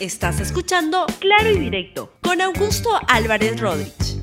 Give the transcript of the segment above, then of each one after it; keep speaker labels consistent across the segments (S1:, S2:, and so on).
S1: Estás escuchando Claro y Directo con Augusto Álvarez Rodríguez.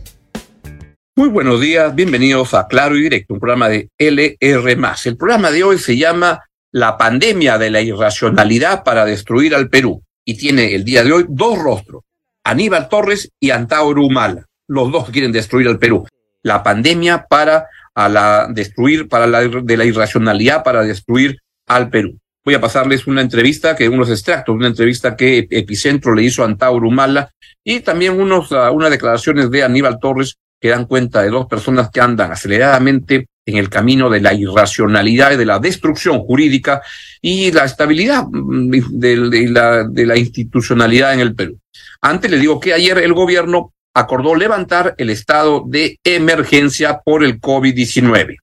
S2: Muy buenos días, bienvenidos a Claro y Directo, un programa de LR. El programa de hoy se llama La pandemia de la irracionalidad para destruir al Perú y tiene el día de hoy dos rostros, Aníbal Torres y Antauro Humala. Los dos quieren destruir al Perú. La pandemia para la destruir, para la de la irracionalidad para destruir al Perú voy a pasarles una entrevista, que unos extractos, una entrevista que Epicentro le hizo a Antauro Humala y también unos, uh, unas declaraciones de Aníbal Torres que dan cuenta de dos personas que andan aceleradamente en el camino de la irracionalidad y de la destrucción jurídica y la estabilidad mm, de, la, de la institucionalidad en el Perú. Antes le digo que ayer el gobierno acordó levantar el estado de emergencia por el COVID-19.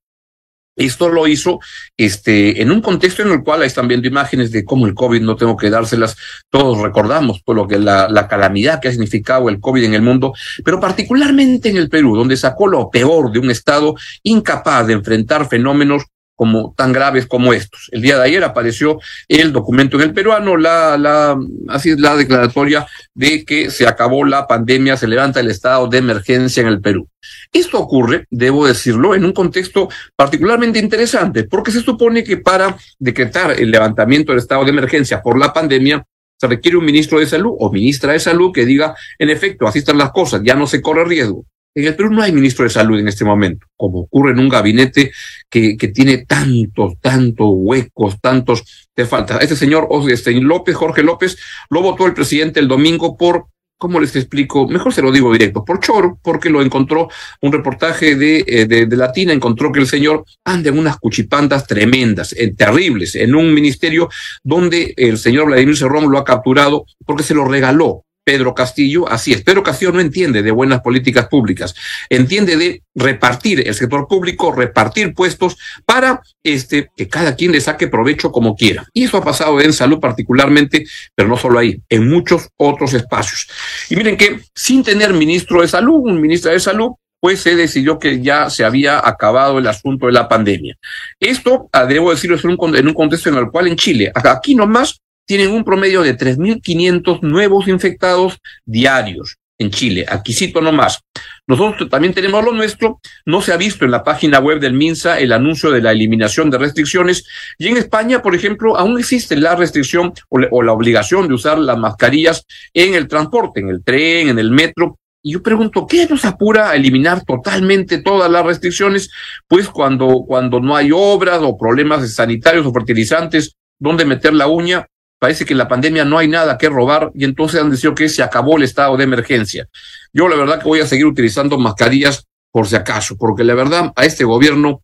S2: Esto lo hizo este, en un contexto en el cual están viendo imágenes de cómo el COVID, no tengo que dárselas, todos recordamos por lo que la, la calamidad que ha significado el COVID en el mundo, pero particularmente en el Perú, donde sacó lo peor de un Estado incapaz de enfrentar fenómenos como tan graves como estos. El día de ayer apareció el documento en el peruano, la, así es la declaratoria de que se acabó la pandemia, se levanta el estado de emergencia en el Perú. Esto ocurre, debo decirlo, en un contexto particularmente interesante, porque se supone que para decretar el levantamiento del estado de emergencia por la pandemia, se requiere un ministro de salud o ministra de salud que diga, en efecto, así están las cosas, ya no se corre riesgo. En el Perú no hay ministro de salud en este momento, como ocurre en un gabinete que, que tiene tantos, tantos huecos, tantos te falta. Este señor este, López, Jorge López, lo votó el presidente el domingo por, ¿cómo les explico? Mejor se lo digo directo, por choro, porque lo encontró un reportaje de, eh, de, de Latina, encontró que el señor anda en unas cuchipandas tremendas, terribles, en un ministerio donde el señor Vladimir Cerrón lo ha capturado porque se lo regaló Pedro Castillo, así es. Pedro Castillo no entiende de buenas políticas públicas, entiende de repartir el sector público, repartir puestos para este que cada quien le saque provecho como quiera. Y eso ha pasado en salud particularmente, pero no solo ahí, en muchos otros espacios. Y miren que sin tener ministro de salud, un ministro de salud, pues se decidió que ya se había acabado el asunto de la pandemia. Esto, ah, debo decirlo, es en un, en un contexto en el cual en Chile, aquí nomás tienen un promedio de 3.500 nuevos infectados diarios en Chile. Aquí cito nomás. Nosotros también tenemos lo nuestro. No se ha visto en la página web del MINSA el anuncio de la eliminación de restricciones. Y en España, por ejemplo, aún existe la restricción o, la obligación de usar las mascarillas en el transporte, en el tren, en el metro. Y yo pregunto, ¿qué nos apura a eliminar totalmente todas las restricciones? Pues cuando, cuando no hay obras o problemas sanitarios o fertilizantes, donde meter la uña, parece que en la pandemia no hay nada que robar y entonces han decidido que se acabó el estado de emergencia. Yo la verdad que voy a seguir utilizando mascarillas por si acaso, porque la verdad a este gobierno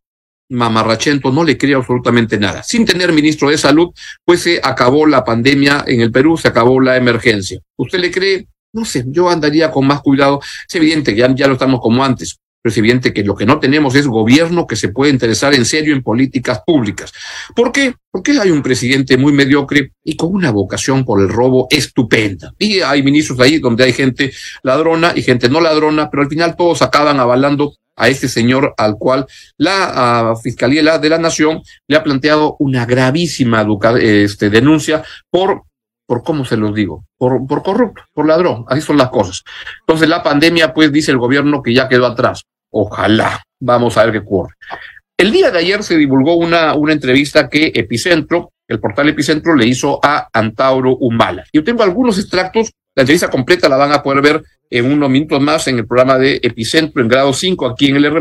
S2: mamarrachento no le creo absolutamente nada. Sin tener ministro de salud, pues se acabó la pandemia en el Perú, se acabó la emergencia. ¿Usted le cree? No sé, yo andaría con más cuidado. Es evidente que ya, ya no estamos como antes es que lo que no tenemos es gobierno que se puede interesar en serio en políticas públicas. ¿Por qué? Porque hay un presidente muy mediocre y con una vocación por el robo estupenda. Y hay ministros ahí donde hay gente ladrona y gente no ladrona, pero al final todos acaban avalando a este señor al cual la Fiscalía de la Nación le ha planteado una gravísima este, denuncia por por cómo se los digo, por, por corrupto, por ladrón, así son las cosas. Entonces la pandemia, pues dice el gobierno que ya quedó atrás. Ojalá, vamos a ver qué ocurre. El día de ayer se divulgó una, una entrevista que Epicentro, el portal Epicentro, le hizo a Antauro Humala. Yo tengo algunos extractos, la entrevista completa la van a poder ver en unos minutos más en el programa de Epicentro en grado 5 aquí en el R+,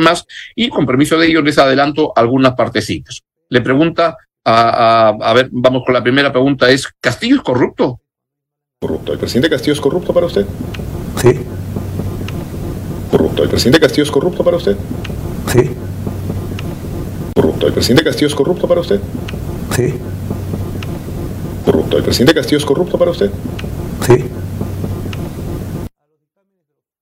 S2: y con permiso de ellos les adelanto algunas partecitas. Le pregunta a, ver, vamos con la primera pregunta, es, ¿Castillo es corrupto?
S3: Corrupto. ¿El presidente Castillo es corrupto para usted?
S4: Sí.
S3: Corrupto. ¿El presidente Castillo es corrupto para usted?
S4: Sí.
S3: Corrupto. ¿El presidente Castillo es corrupto para usted?
S4: Sí.
S3: Corrupto. ¿El presidente Castillo es corrupto para usted?
S4: Sí.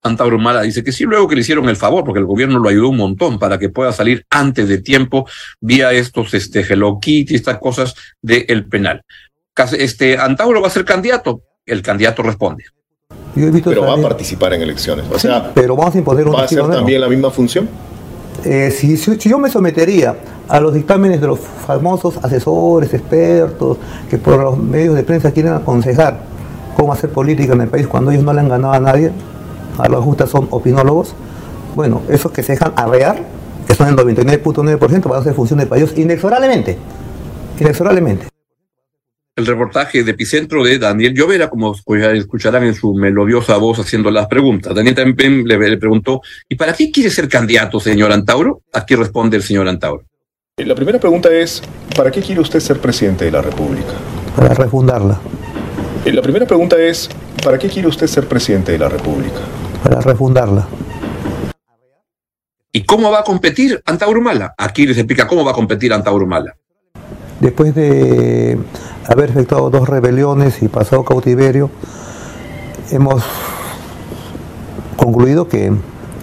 S2: Antauro Mala dice que sí, luego que le hicieron el favor, porque el gobierno lo ayudó un montón para que pueda salir antes de tiempo vía estos este, Hello Kitty, estas cosas del penal. Este, Antauro va a ser candidato, el candidato responde.
S3: Pero va a participar en elecciones. O sea,
S4: pero vamos a imponer
S3: ¿Va a hacer también la misma función?
S4: Eh, si, si, yo me sometería a los dictámenes de los famosos asesores, expertos, que por los medios de prensa quieren aconsejar, cómo hacer política en el país cuando ellos no le han ganado a nadie, a los justas son opinólogos, bueno, esos que se dejan arrear, que son el 99.9%, van a hacer funciones para ellos inexorablemente, inexorablemente.
S2: El reportaje de Epicentro de Daniel Llovera, como escucharán en su melodiosa voz haciendo las preguntas. Daniel también le, le preguntó, ¿y para qué quiere ser candidato, señor Antauro? Aquí responde el señor Antauro.
S3: La primera pregunta es, ¿para qué quiere usted ser presidente de la República?
S4: Para refundarla.
S3: La primera pregunta es, ¿para qué quiere usted ser presidente de la República?
S4: Para refundarla.
S2: ¿Y cómo va a competir Antauro Mala? Aquí les explica cómo va a competir Antauro Mala.
S4: Después de haber efectuado dos rebeliones y pasado cautiverio, hemos concluido que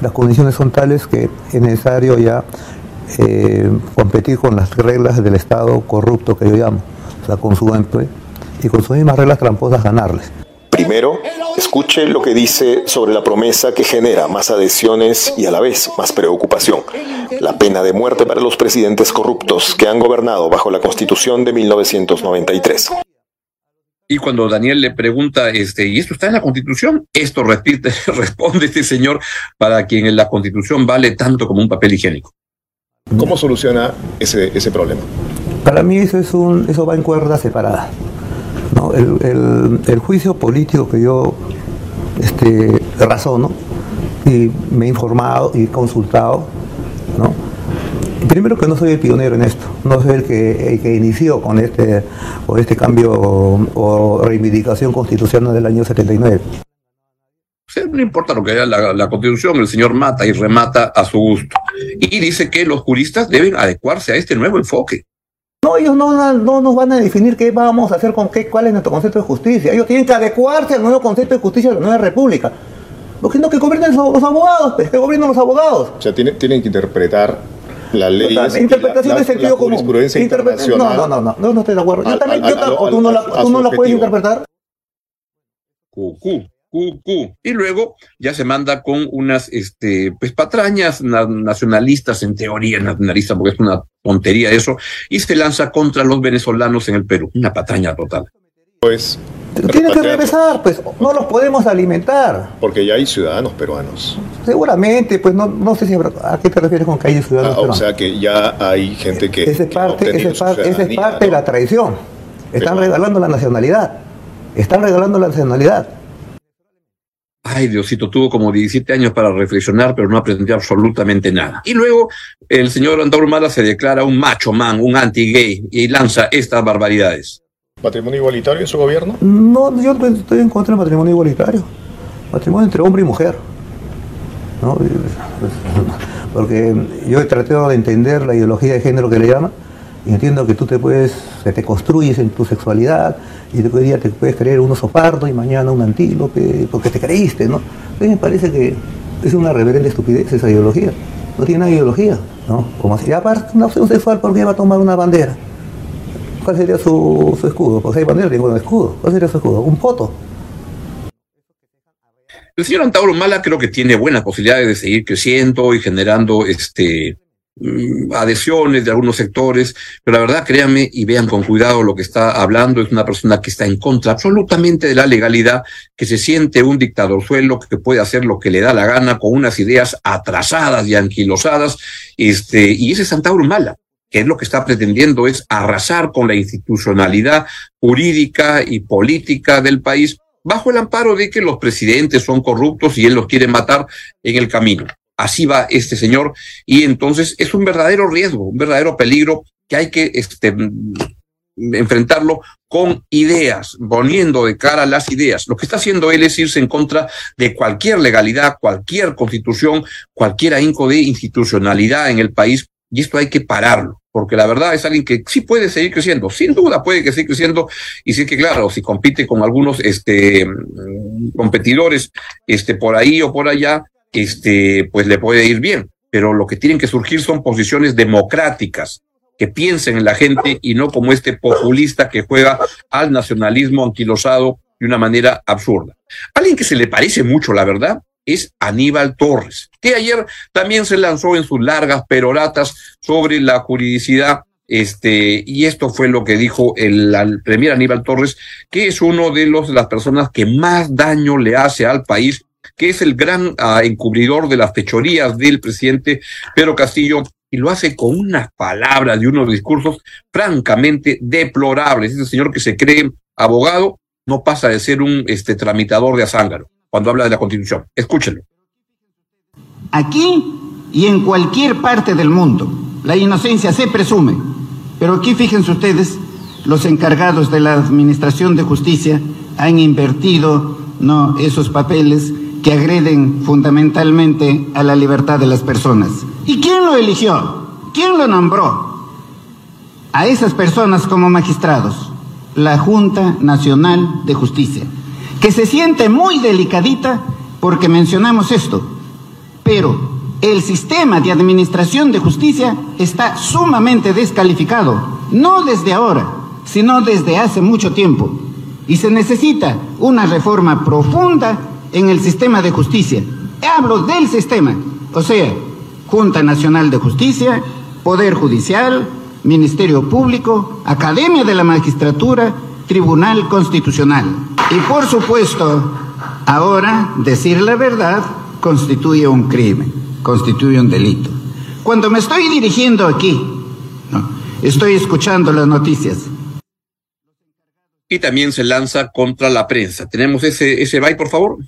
S4: las condiciones son tales que es necesario ya eh, competir con las reglas del Estado corrupto que yo llamo, o sea, con su empleo y con sus mismas reglas tramposas ganarles.
S5: Primero, escuche lo que dice sobre la promesa que genera más adhesiones y a la vez más preocupación. La pena de muerte para los presidentes corruptos que han gobernado bajo la Constitución de 1993.
S2: Y cuando Daniel le pregunta, este, ¿y esto está en la Constitución? Esto repite, responde este señor para quien en la Constitución vale tanto como un papel higiénico.
S3: ¿Cómo soluciona ese, ese problema?
S4: Para mí eso, es un, eso va en cuerda separada. ¿No? El, juicio político que yo este, razono y me he informado y consultado, ¿no? primero que no soy el pionero en esto, no soy el que, que inició con este, este cambio o, o reivindicación constitucional del año 79.
S2: No importa lo que haya la, la, constitución, el señor mata y remata a su gusto. Y dice que los juristas deben adecuarse a este nuevo enfoque.
S4: No, ellos no, no, nos van a definir qué vamos a hacer con qué, cuál es nuestro concepto de justicia. Ellos tienen que adecuarse al nuevo concepto de justicia de la nueva república. Lo que no que gobiernen los abogados, pues, que gobiernen los abogados.
S3: O sea, tienen, tienen que interpretar la ley.
S4: La interpretación de sentido común.
S3: Interpre
S4: no, no, no, no, no, no estoy de acuerdo. Yo también, yo, o tú no la, tú no la puedes interpretar.
S2: Cucú. Y luego ya se manda con unas este, pues, patrañas na nacionalistas, en teoría nacionalista, porque es una tontería eso, y se lanza contra los venezolanos en el Perú. Una patraña total.
S3: Pues.
S4: Tiene que regresar, pues no los podemos alimentar.
S3: Porque ya hay ciudadanos peruanos.
S4: Seguramente, pues no, no sé si a qué te refieres con que hay ciudadanos
S3: ah,
S4: peruanos.
S3: O sea que ya hay gente que.
S4: Esa es parte,
S3: que
S4: esa es parte, esa es parte ¿no? de la traición. Están Pero, regalando la nacionalidad. Están regalando la nacionalidad.
S2: Ay, Diosito, tuvo como 17 años para reflexionar, pero no aprendió absolutamente nada. Y luego el señor Antauro Mala se declara un macho man, un anti-gay, y lanza estas barbaridades.
S3: ¿Matrimonio igualitario en su gobierno?
S4: No, yo estoy en contra del matrimonio igualitario. Matrimonio entre hombre y mujer. ¿no? Porque yo he tratado de entender la ideología de género que le llama, y entiendo que tú te puedes, te construyes en tu sexualidad, y hoy día te puedes creer un oso pardo y mañana un antílope, porque te creíste, ¿no? A mí me parece que es una reverenda estupidez esa ideología. No tiene una ideología, ¿no? Como así, aparte, una opción sexual, ¿por qué va a tomar una bandera? ¿Cuál sería su, su escudo? Pues hay bandera, tengo un escudo. ¿Cuál sería su escudo? Un poto.
S2: El señor Antauro Mala creo que tiene buenas posibilidades de seguir creciendo y generando este adhesiones de algunos sectores, pero la verdad, créanme y vean con cuidado lo que está hablando, es una persona que está en contra absolutamente de la legalidad, que se siente un dictadorzuelo que puede hacer lo que le da la gana con unas ideas atrasadas y anquilosadas, este, y ese es Santauro Mala que es lo que está pretendiendo es arrasar con la institucionalidad jurídica y política del país bajo el amparo de que los presidentes son corruptos y él los quiere matar en el camino así va este señor, y entonces es un verdadero riesgo, un verdadero peligro que hay que este, enfrentarlo con ideas, poniendo de cara las ideas. Lo que está haciendo él es irse en contra de cualquier legalidad, cualquier constitución, cualquier ahínco de institucionalidad en el país, y esto hay que pararlo porque la verdad es alguien que sí puede seguir creciendo, sin duda puede que siga creciendo, y sí que claro, si compite con algunos este competidores este por ahí o por allá, este, pues le puede ir bien. Pero lo que tienen que surgir son posiciones democráticas, que piensen en la gente y no como este populista que juega al nacionalismo anquilosado de una manera absurda. Alguien que se le parece mucho, la verdad, es Aníbal Torres, que ayer también se lanzó en sus largas peroratas sobre la juridicidad Este, y esto fue lo que dijo el, el Aníbal Torres, que es uno de los las personas que más daño le hace al país, que es el gran uh, encubridor de las fechorías del presidente Pedro Castillo, y lo hace con unas palabras y unos discursos francamente deplorables. Ese señor que se cree abogado no pasa de ser un este, tramitador de azángaro cuando habla de la Constitución. Escúchenlo.
S6: Aquí y en cualquier parte del mundo, la inocencia se presume, pero aquí fíjense ustedes, los encargados de la Administración de Justicia han invertido no esos papeles que agreden fundamentalmente a la libertad de las personas. ¿Y quién lo eligió? ¿Quién lo nombró? A esas personas como magistrados, la Junta Nacional de Justicia, que se siente muy delicadita porque mencionamos esto, pero el sistema de administración de justicia está sumamente descalificado, no desde ahora, sino desde hace mucho tiempo, y se necesita una reforma profunda en el sistema de justicia. Hablo del sistema, o sea, Junta Nacional de Justicia, Poder Judicial, Ministerio Público, Academia de la Magistratura, Tribunal Constitucional. Y por supuesto, ahora decir la verdad constituye un crimen, constituye un delito. Cuando me estoy dirigiendo aquí, estoy escuchando las noticias.
S2: Y también se lanza contra la prensa. ¿Tenemos ese, ese byte, por favor?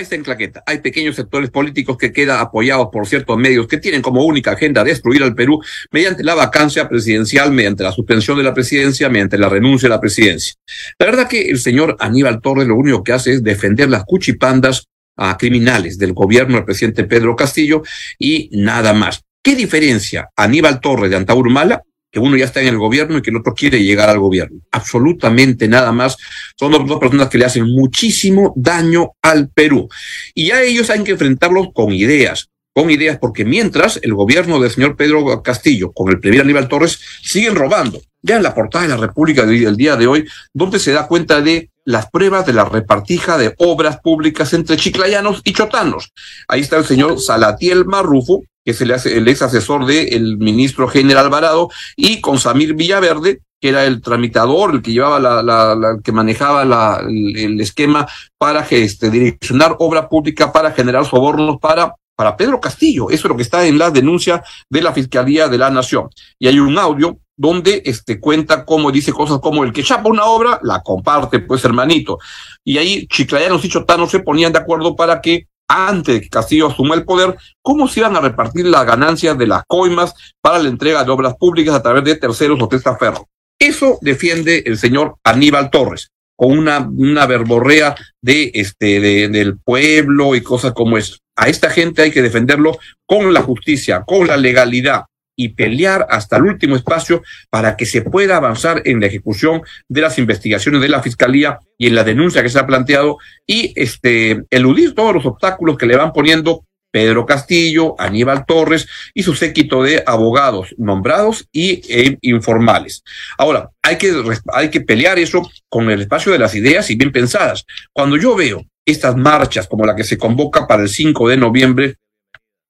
S2: Está en claqueta. Hay pequeños sectores políticos que quedan apoyados por ciertos medios que tienen como única agenda destruir al Perú mediante la vacancia presidencial, mediante la suspensión de la presidencia, mediante la renuncia a la presidencia. La verdad que el señor Aníbal Torres lo único que hace es defender las cuchipandas a criminales del gobierno del presidente Pedro Castillo y nada más. ¿Qué diferencia Aníbal Torres de Antauro Humala? Que uno ya está en el gobierno y que el otro quiere llegar al gobierno. Absolutamente nada más. Son dos, dos, personas que le hacen muchísimo daño al Perú. Y a ellos hay que enfrentarlos con ideas, con ideas, porque mientras el gobierno del señor Pedro Castillo, con el primer Aníbal Torres, siguen robando. Ya en la portada de la República del día de hoy, donde se da cuenta de las pruebas de la repartija de obras públicas entre chiclayanos y chotanos. Ahí está el señor Salatiel Marrufo, que es el, el ex asesor del ministro general Alvarado, y con Samir Villaverde, que era el tramitador, el que llevaba la, la, la que manejaba la, el, el, esquema para este, direccionar obra pública, para generar sobornos para para Pedro Castillo. Eso es lo que está en la denuncia de la Fiscalía de la Nación. Y hay un audio donde este cuenta cómo dice cosas como el que chapa una obra, la comparte, pues hermanito. Y ahí chiclayanos y chotanos se ponían de acuerdo para que antes que Castillo asuma el poder, cómo se iban a repartir las ganancias de las coimas para la entrega de obras públicas a través de terceros o testaferros. Eso defiende el señor Aníbal Torres, con una, una verborrea de este, de, del pueblo y cosas como eso. A esta gente hay que defenderlo con la justicia, con la legalidad y pelear hasta el último espacio para que se pueda avanzar en la ejecución de las investigaciones de la Fiscalía y en la denuncia que se ha planteado y este, eludir todos los obstáculos que le van poniendo Pedro Castillo, Aníbal Torres y su séquito de abogados nombrados y eh, informales. Ahora, hay que, hay que pelear eso con el espacio de las ideas y bien pensadas. Cuando yo veo estas marchas como la que se convoca para el 5 de noviembre,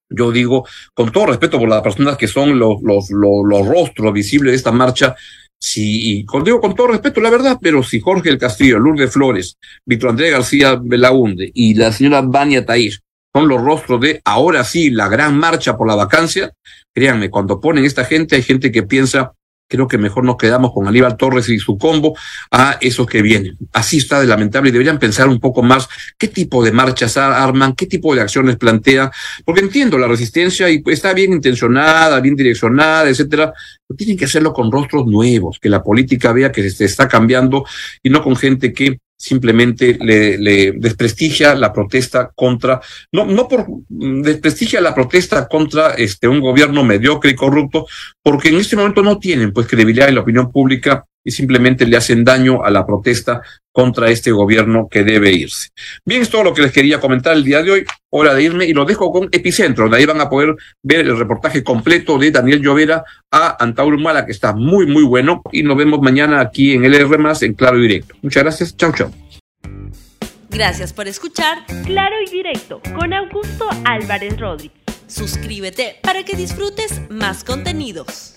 S2: yo digo, con todo respeto por las personas que son los, los, los, los rostros visibles de esta marcha, si, y con, digo con todo respeto, la verdad, pero si Jorge el Castillo, Lourdes Flores, Víctor Andrés García Belaunde y la señora Bania Taís son los rostros de ahora sí la gran marcha por la vacancia, créanme, cuando ponen esta gente, hay gente que piensa creo que mejor nos quedamos con Aníbal Torres y su combo a esos que vienen. Así está de lamentable y deberían pensar un poco más qué tipo de marchas arman, qué tipo de acciones plantean, porque entiendo la resistencia y está bien intencionada, bien direccionada, etcétera, pero tienen que hacerlo con rostros nuevos, que la política vea que se está cambiando y no con gente que simplemente le, le, desprestigia la protesta contra, no, no por desprestigia la protesta contra este un gobierno mediocre y corrupto, porque en este momento no tienen pues credibilidad en la opinión pública y simplemente le hacen daño a la protesta contra este gobierno que debe irse. Bien, es todo lo que les quería comentar el día de hoy. Hora de irme y lo dejo con Epicentro, de ahí van a poder ver el reportaje completo de Daniel Llovera a Antauro Mala, que está muy, muy bueno. Y nos vemos mañana aquí en LR en Claro y Directo. Muchas gracias. Chao, chao.
S1: Gracias por escuchar
S7: Claro y Directo con Augusto Álvarez Rodríguez.
S1: Suscríbete para que disfrutes más contenidos.